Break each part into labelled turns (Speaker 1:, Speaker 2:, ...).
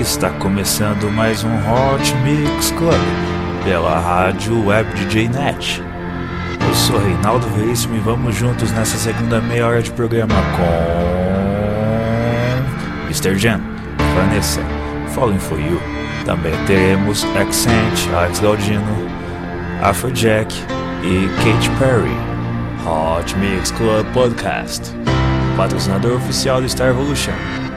Speaker 1: Está começando mais um Hot Mix Club pela rádio Web DJ Net. Eu sou Reinaldo Veríssimo e vamos juntos nessa segunda meia hora de programa com Mr. Jen, Vanessa, Falling For You. Também teremos Accent, Alex Galdino, Afrojack e Katy Perry. Hot Mix Club Podcast, patrocinador oficial do Star Evolution.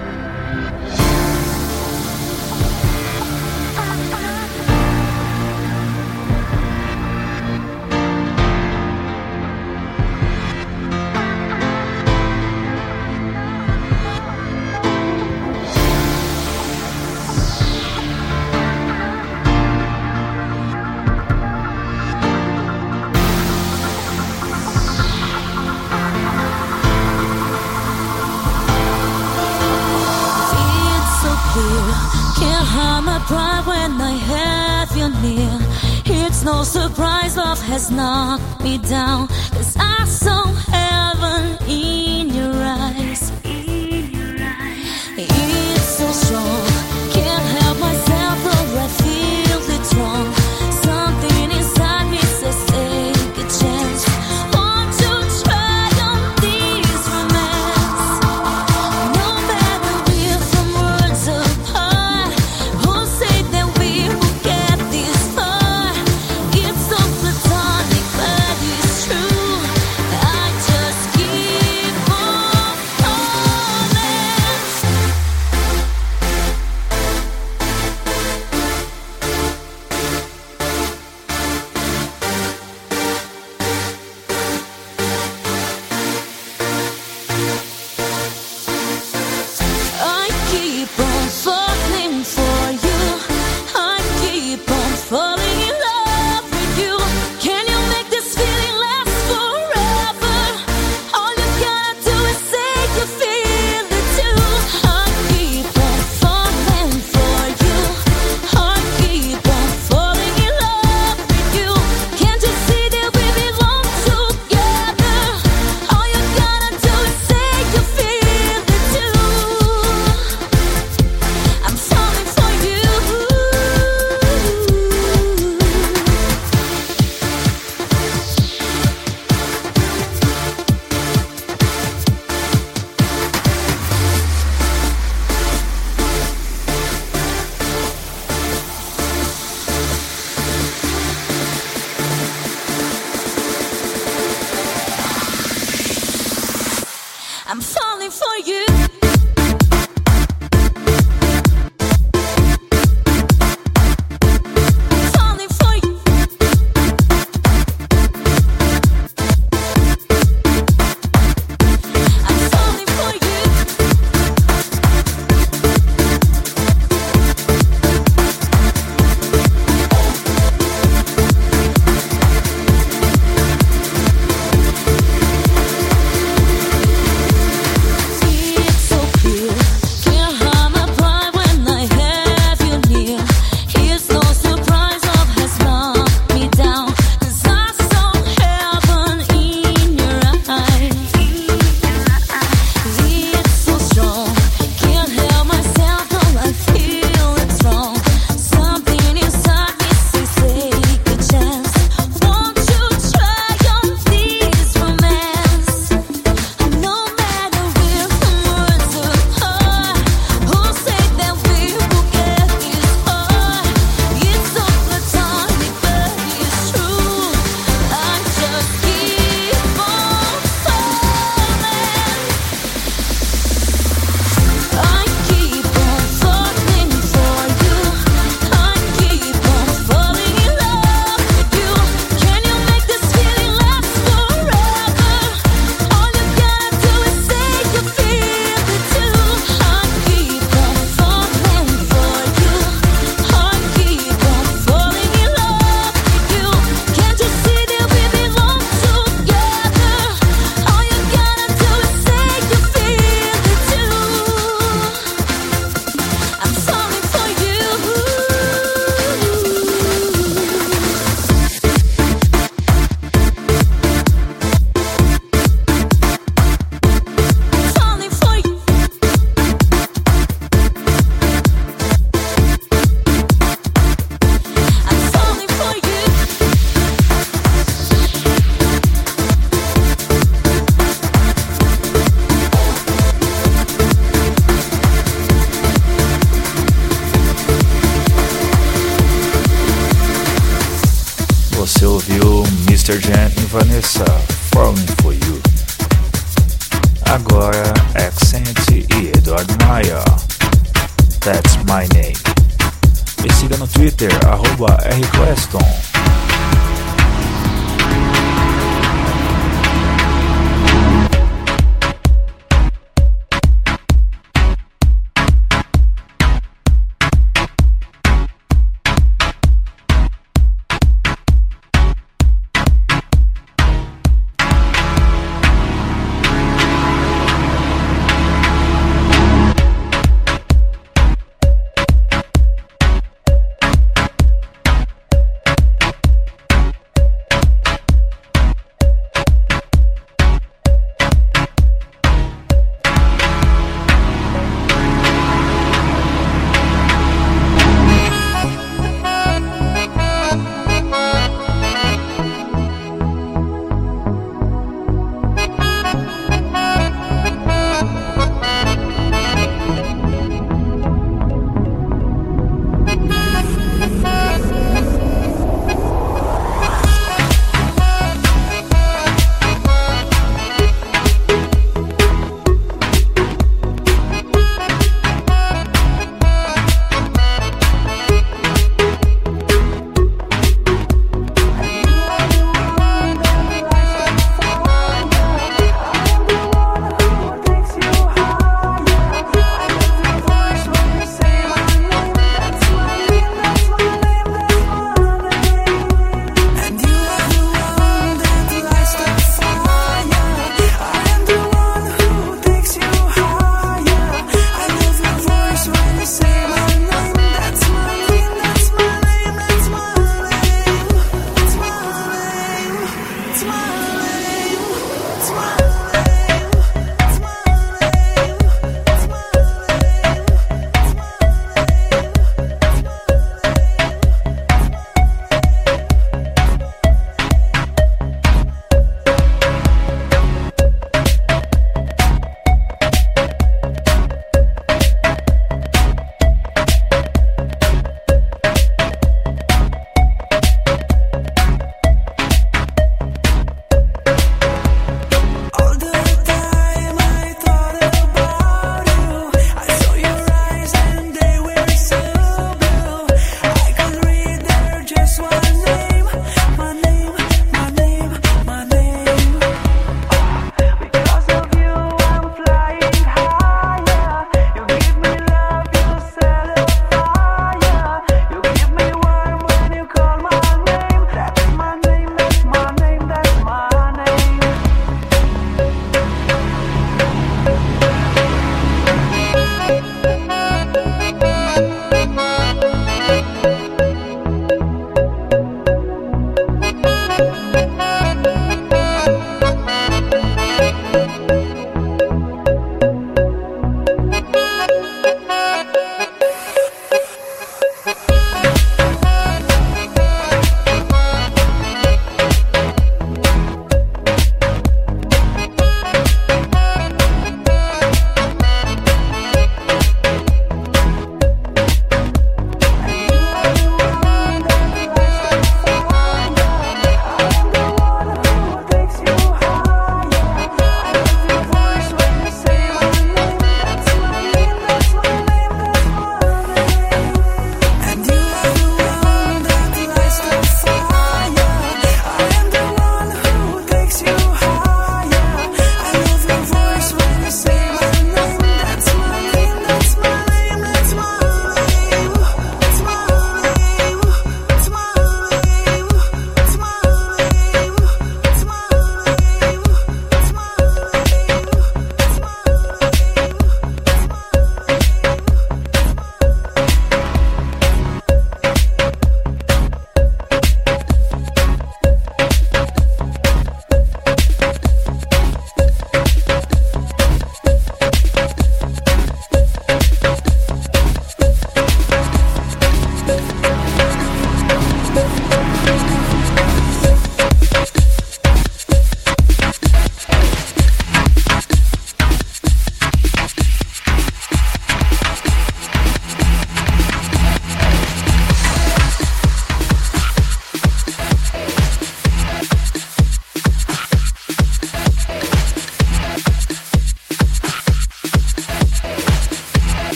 Speaker 2: I have you near. It's no surprise love has knocked me down. Cause I saw heaven in your eyes. It's so strong,
Speaker 1: Jen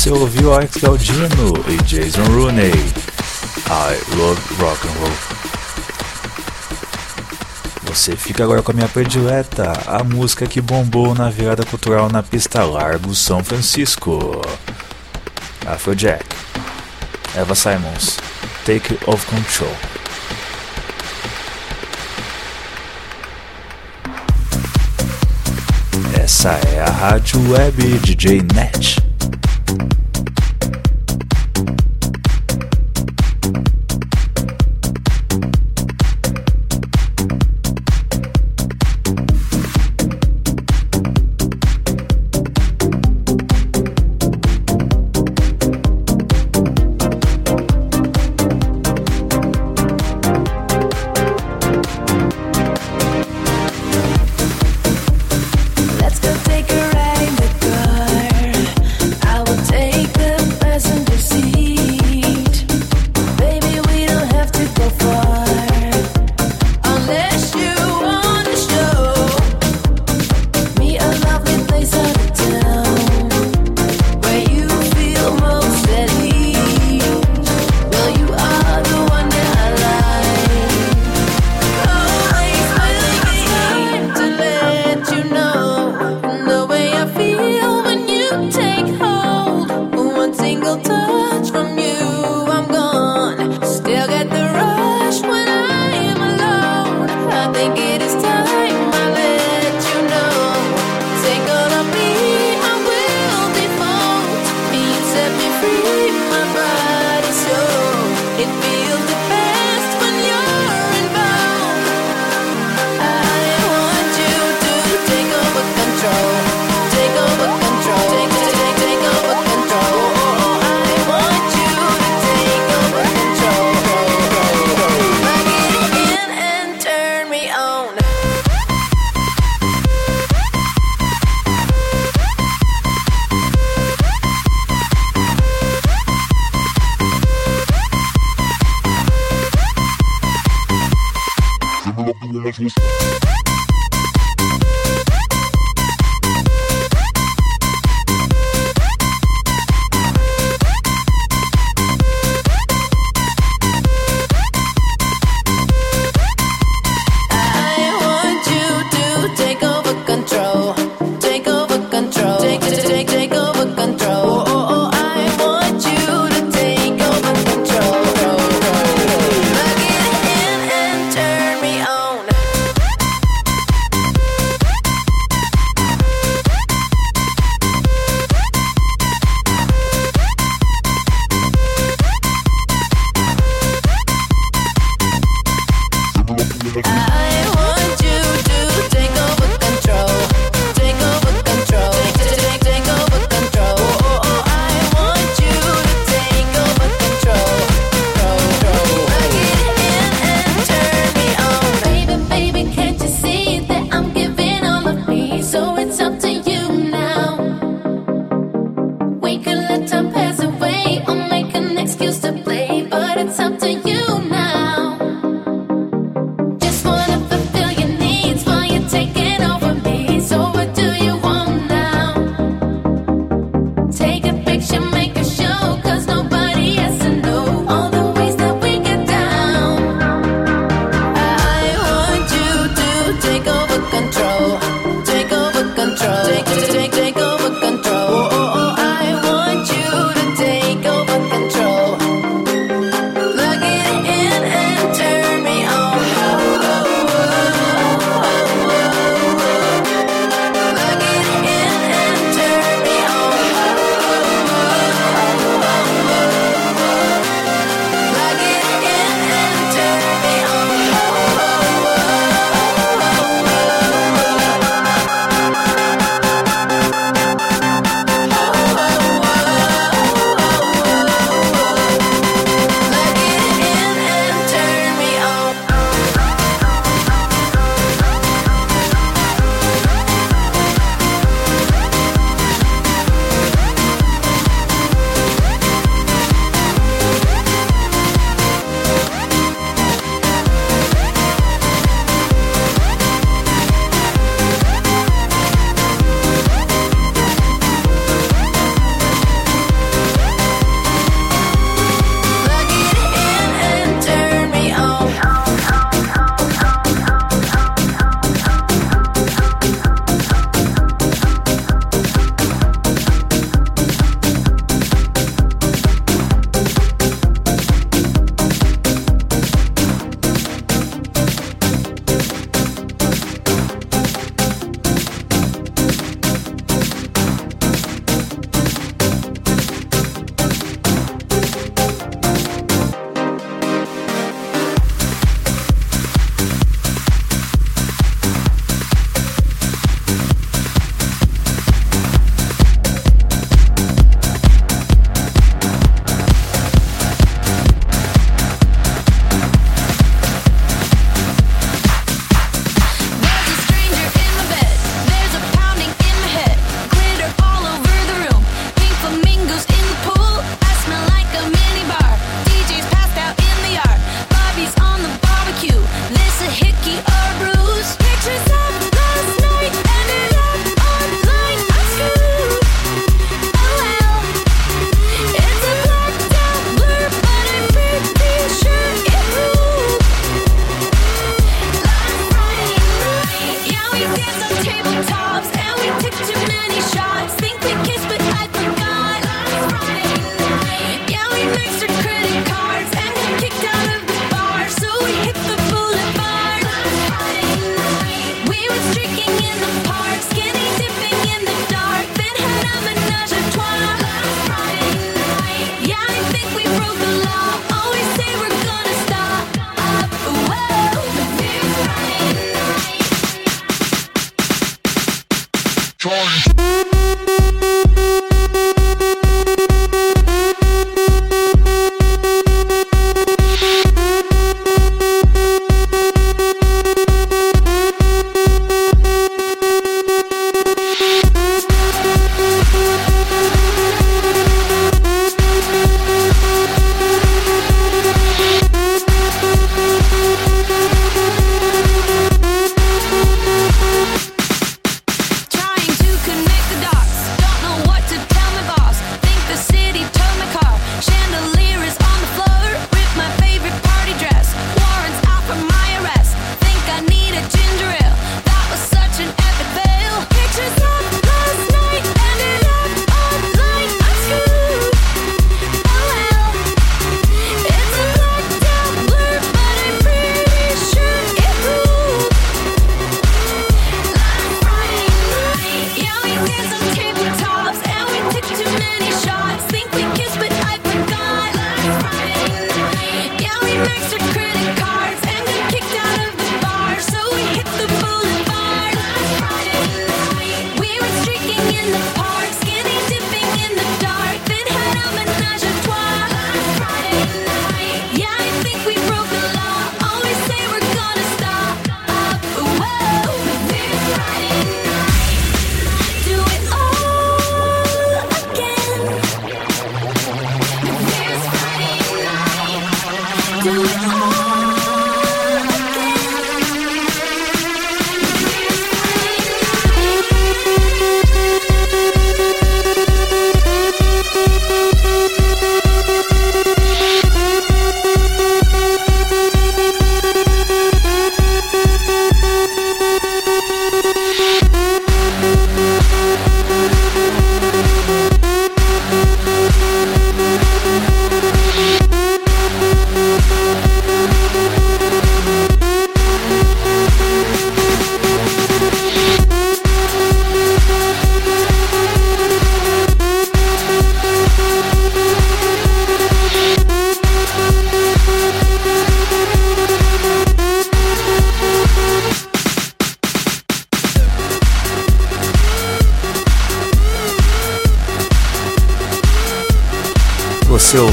Speaker 3: você ouviu Alex Galdino e Jason Rooney. I love rock and roll. Você fica agora com a minha predileta, a música que bombou na virada cultural na pista Largo São Francisco. Afrojack, Eva Simons, Take of Control. Essa é a Rádio Web DJ Net.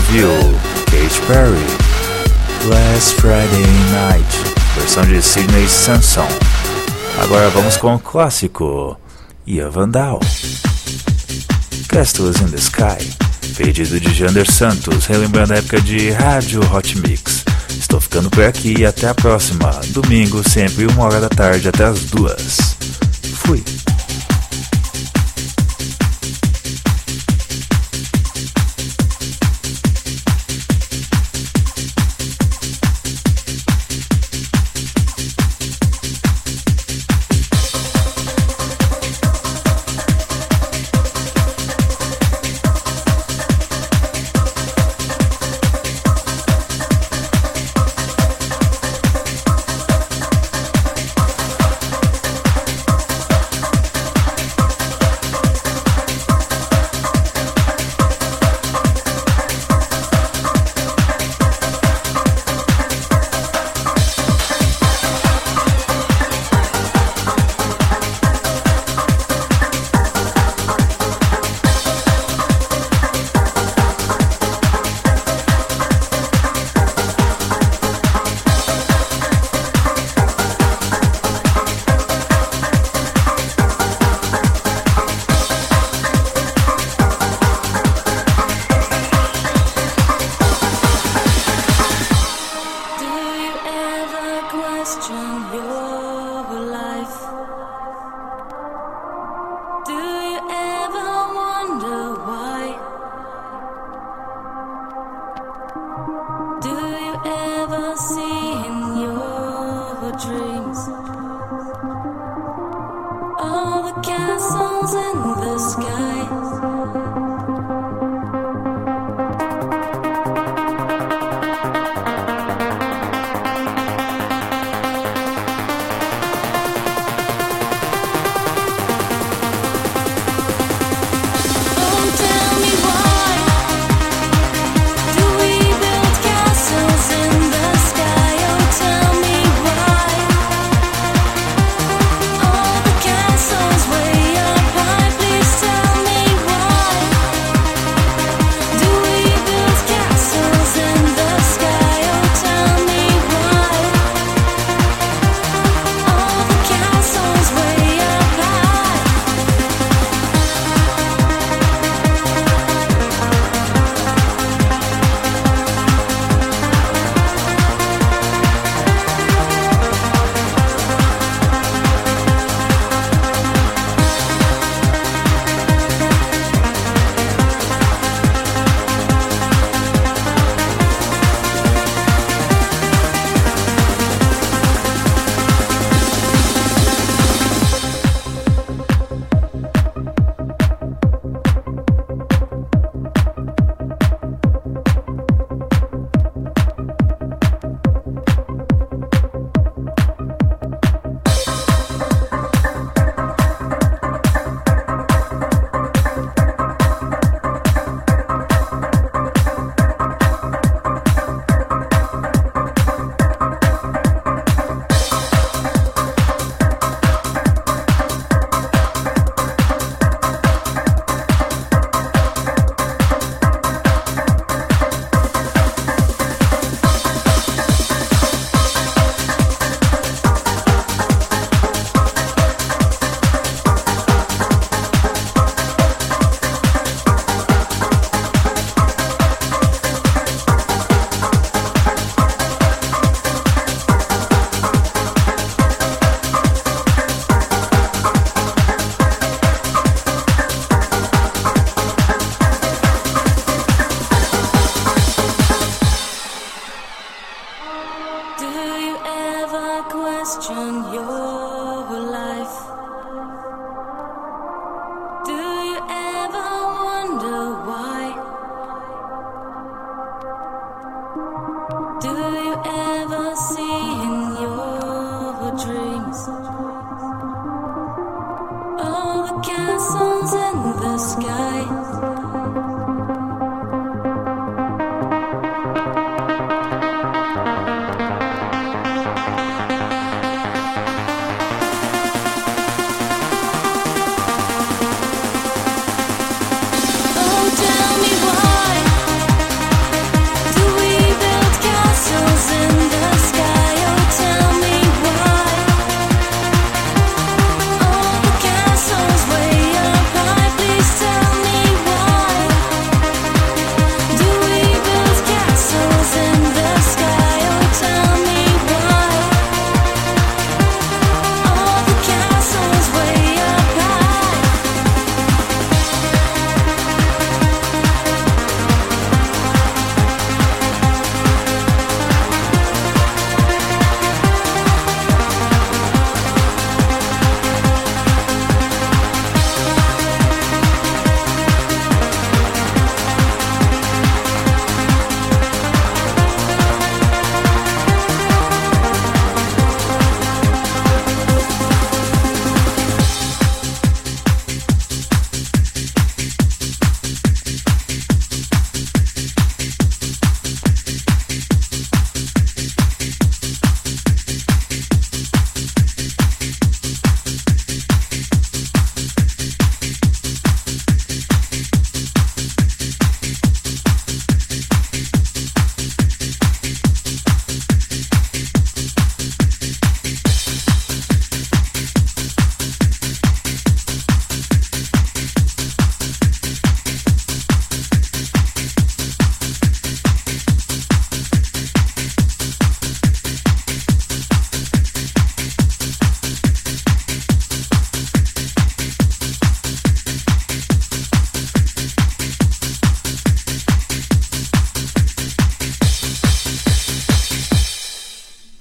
Speaker 2: Ouviu Katy Perry, Last Friday Night, versão de Sidney Sanson. Agora vamos com o clássico Ia Vandal, Castles in the Sky, pedido de Jander Santos, relembrando a época de Rádio Hot Mix. Estou ficando por aqui e até a próxima. Domingo, sempre uma hora da tarde até as duas. Fui.